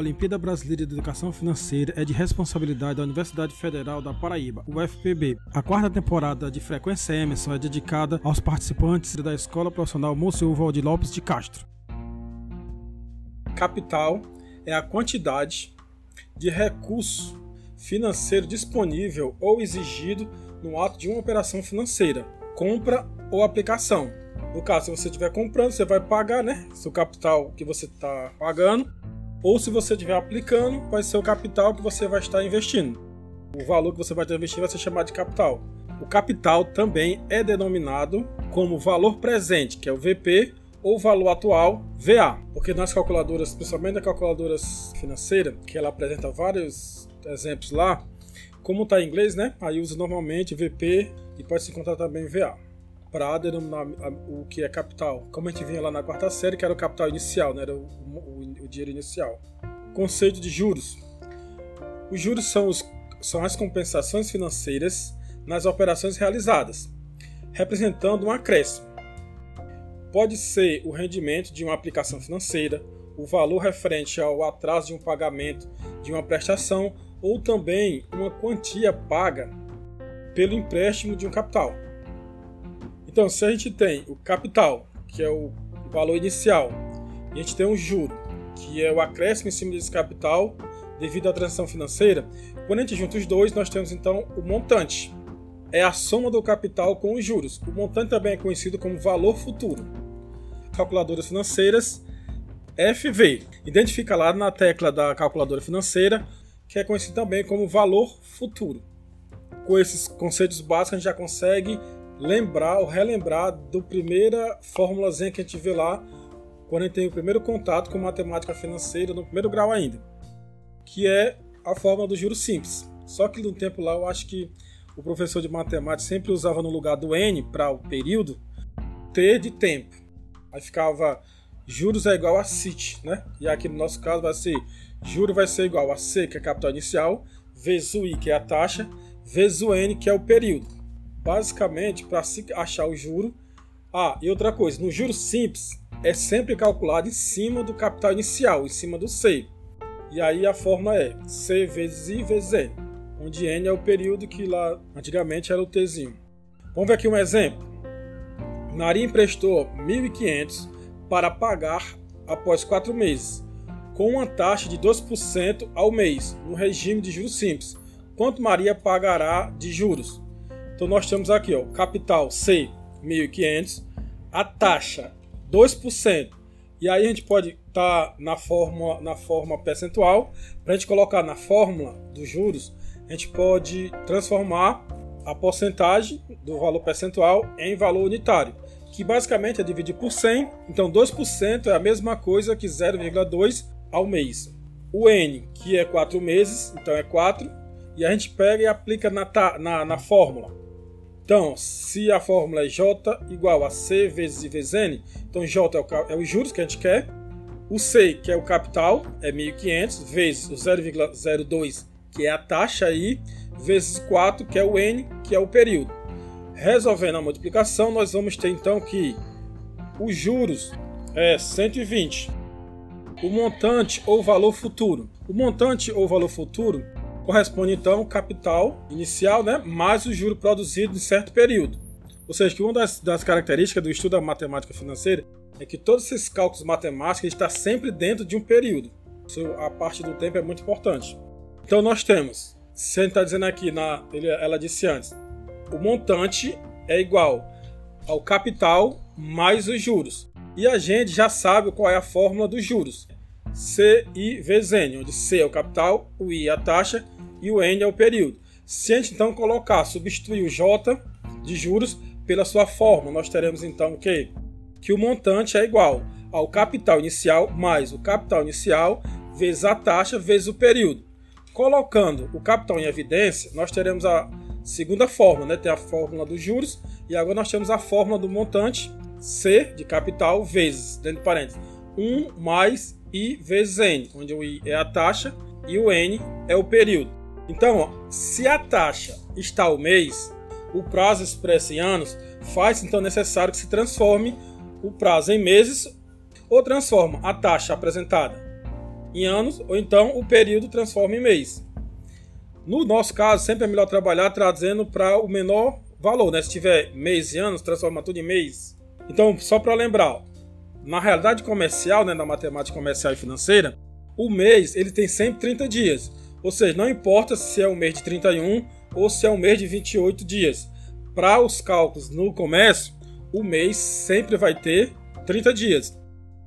Olimpíada Brasileira de Educação Financeira é de responsabilidade da Universidade Federal da Paraíba, UFPB. A quarta temporada de Frequência Emerson é dedicada aos participantes da Escola Profissional Monsenhor Valdir Lopes de Castro. Capital é a quantidade de recurso financeiro disponível ou exigido no ato de uma operação financeira, compra ou aplicação. No caso, se você estiver comprando, você vai pagar, né? Seu capital que você está pagando ou se você estiver aplicando, vai ser o capital que você vai estar investindo. O valor que você vai estar investindo vai ser chamado de capital. O capital também é denominado como valor presente, que é o VP, ou valor atual, VA. Porque nas calculadoras, principalmente nas calculadoras financeiras, que ela apresenta vários exemplos lá, como está em inglês, né? Aí usa normalmente VP e pode se encontrar também VA para denominar o que é capital. Como a gente vinha lá na quarta série, que era o capital inicial, né? era o, o, o dinheiro inicial. Conceito de juros. Os juros são, os, são as compensações financeiras nas operações realizadas, representando um acréscimo. Pode ser o rendimento de uma aplicação financeira, o valor referente ao atraso de um pagamento de uma prestação ou também uma quantia paga pelo empréstimo de um capital. Então, se a gente tem o capital, que é o valor inicial, e a gente tem um juro, que é o acréscimo em cima desse capital devido à transação financeira, quando a gente junta os dois, nós temos então o montante. É a soma do capital com os juros. O montante também é conhecido como valor futuro. Calculadoras financeiras FV. Identifica lá na tecla da calculadora financeira, que é conhecido também como valor futuro. Com esses conceitos básicos, a gente já consegue lembrar ou relembrar do primeira formulazinha que a gente vê lá quando a gente tem o primeiro contato com matemática financeira no primeiro grau ainda, que é a fórmula do juros simples. Só que no tempo lá eu acho que o professor de matemática sempre usava no lugar do n para o período t de tempo. Aí ficava juros é igual a CIT, né? E aqui no nosso caso vai ser juro vai ser igual a C, que é a capital inicial, vezes o I, que é a taxa, vezes o N, que é o período basicamente para se achar o juro. Ah, e outra coisa, no juro simples é sempre calculado em cima do capital inicial, em cima do C. E aí a fórmula é C vezes I vezes N, onde N é o período que lá antigamente era o Tzinho. Vamos ver aqui um exemplo. Maria emprestou 1.500 para pagar após 4 meses, com uma taxa de 2% ao mês, no regime de juros simples. Quanto Maria pagará de juros? Então nós temos aqui, ó, capital C 1.500, a taxa 2%. E aí a gente pode estar tá na forma na forma percentual, para a gente colocar na fórmula dos juros, a gente pode transformar a porcentagem do valor percentual em valor unitário, que basicamente é dividir por 100. Então 2% é a mesma coisa que 0,2 ao mês. O N, que é 4 meses, então é 4, e a gente pega e aplica na, na, na fórmula. Então, se a fórmula é J igual a C vezes I vezes N, então J é, o, é os juros que a gente quer, o C, que é o capital, é 1.500, vezes o 0,02, que é a taxa aí, vezes 4, que é o N, que é o período. Resolvendo a multiplicação, nós vamos ter então que os juros é 120. O montante ou valor futuro. O montante ou valor futuro corresponde então ao capital inicial, né, mais o juro produzido em certo período. Ou seja, que uma das, das características do estudo da matemática financeira é que todos esses cálculos matemáticos estão sempre dentro de um período. Isso, a parte do tempo é muito importante. Então nós temos, se está dizendo aqui, na, ele, ela disse antes, o montante é igual ao capital mais os juros. E a gente já sabe qual é a fórmula dos juros. CI vezes N, onde C é o capital, o I é a taxa e o N é o período. Se a gente então colocar, substituir o J de juros pela sua forma, nós teremos então que, que o montante é igual ao capital inicial mais o capital inicial vezes a taxa vezes o período. Colocando o capital em evidência, nós teremos a segunda fórmula, né? tem a fórmula dos juros e agora nós temos a fórmula do montante C de capital vezes, dentro de parênteses, 1 mais I vezes N, onde o I é a taxa e o N é o período. Então, ó, se a taxa está ao mês, o prazo expresso em anos, faz então necessário que se transforme o prazo em meses ou transforma a taxa apresentada em anos, ou então o período transforma em mês. No nosso caso, sempre é melhor trabalhar trazendo para o menor valor, né? Se tiver mês e anos, transforma tudo em mês. Então, só para lembrar, na realidade comercial, né, na matemática comercial e financeira, o mês ele tem sempre 30 dias. Ou seja, não importa se é um mês de 31 ou se é um mês de 28 dias. Para os cálculos no comércio, o mês sempre vai ter 30 dias.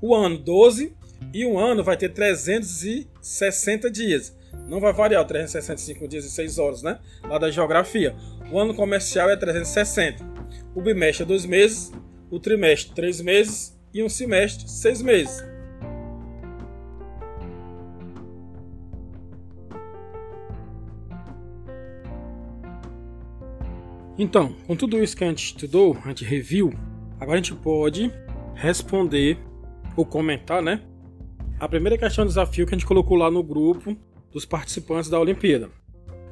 O ano 12 e um ano vai ter 360 dias. Não vai variar 365 dias e 6 horas, né? Lá da geografia. O ano comercial é 360. O bimestre é 2 meses, o trimestre 3 meses e um semestre 6 meses. Então, com tudo isso que a gente estudou, a gente reviu, agora a gente pode responder ou comentar, né? A primeira questão de desafio que a gente colocou lá no grupo dos participantes da Olimpíada.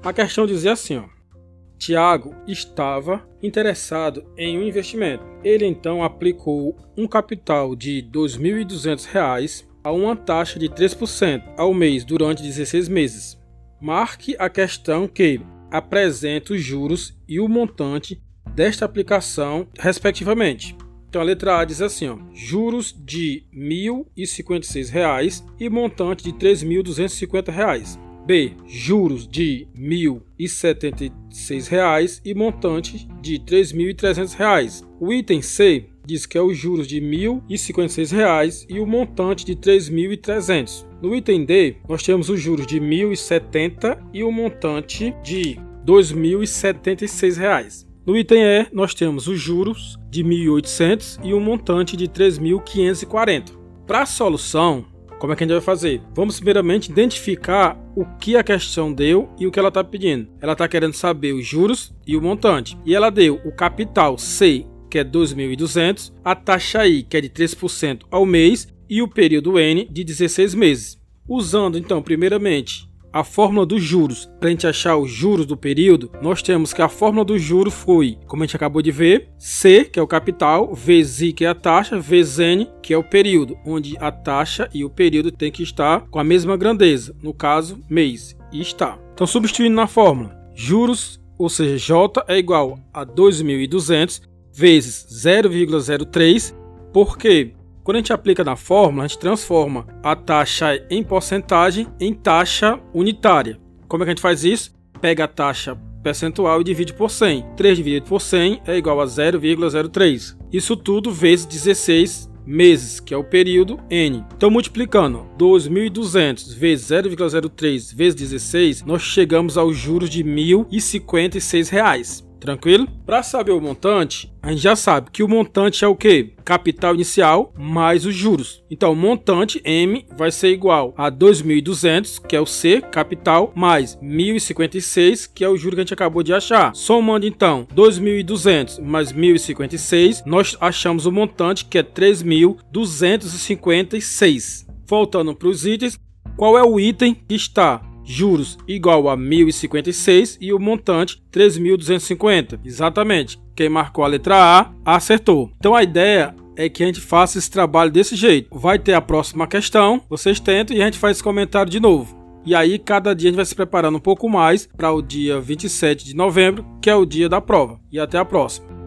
A questão dizia assim, ó. Tiago estava interessado em um investimento. Ele então aplicou um capital de R$ 2.200 a uma taxa de 3% ao mês durante 16 meses. Marque a questão que apresenta os juros e o montante desta aplicação, respectivamente. Então a letra A diz assim: ó, juros de R$ 1.056 e montante de R$ 3.250. B. Juros de R$ 1.076 e montante de R$ 3.300. O item C diz que é os juros de R$ 1.056 e o montante de R$ 3.300. No item D, nós temos os juros de R$ 1.070 e o montante de R$ 2.076. No item E, nós temos os juros de 1.800 e um montante de 3.540. Para a solução, como é que a gente vai fazer? Vamos primeiramente identificar o que a questão deu e o que ela está pedindo. Ela está querendo saber os juros e o montante. E ela deu o capital C, que é 2.200, a taxa I, que é de 3% ao mês, e o período N, de 16 meses. Usando, então, primeiramente, a fórmula dos juros, para a gente achar os juros do período, nós temos que a fórmula do juro foi, como a gente acabou de ver, C, que é o capital, I, que é a taxa, vezes N, que é o período, onde a taxa e o período tem que estar com a mesma grandeza, no caso, mês, e está. Então, substituindo na fórmula, juros, ou seja, J é igual a 2.200 vezes 0,03, porque quando a gente aplica na fórmula, a gente transforma a taxa em porcentagem em taxa unitária. Como é que a gente faz isso? Pega a taxa percentual e divide por 100. 3 dividido por 100 é igual a 0,03. Isso tudo vezes 16 meses, que é o período N. Então, multiplicando 2.200 vezes 0,03 vezes 16, nós chegamos aos juros de R$ 1.056. Tranquilo? Para saber o montante, a gente já sabe que o montante é o que? Capital inicial mais os juros. Então, o montante M vai ser igual a 2.200, que é o C, capital, mais 1.056, que é o juro que a gente acabou de achar. Somando, então, 2.200 mais 1.056, nós achamos o montante, que é 3.256. Voltando para os itens, qual é o item que está juros igual a 1.056 e o montante 3.250. Exatamente. Quem marcou a letra A acertou. Então a ideia é que a gente faça esse trabalho desse jeito. Vai ter a próxima questão, vocês tentam e a gente faz esse comentário de novo. E aí, cada dia a gente vai se preparando um pouco mais para o dia 27 de novembro, que é o dia da prova. E até a próxima.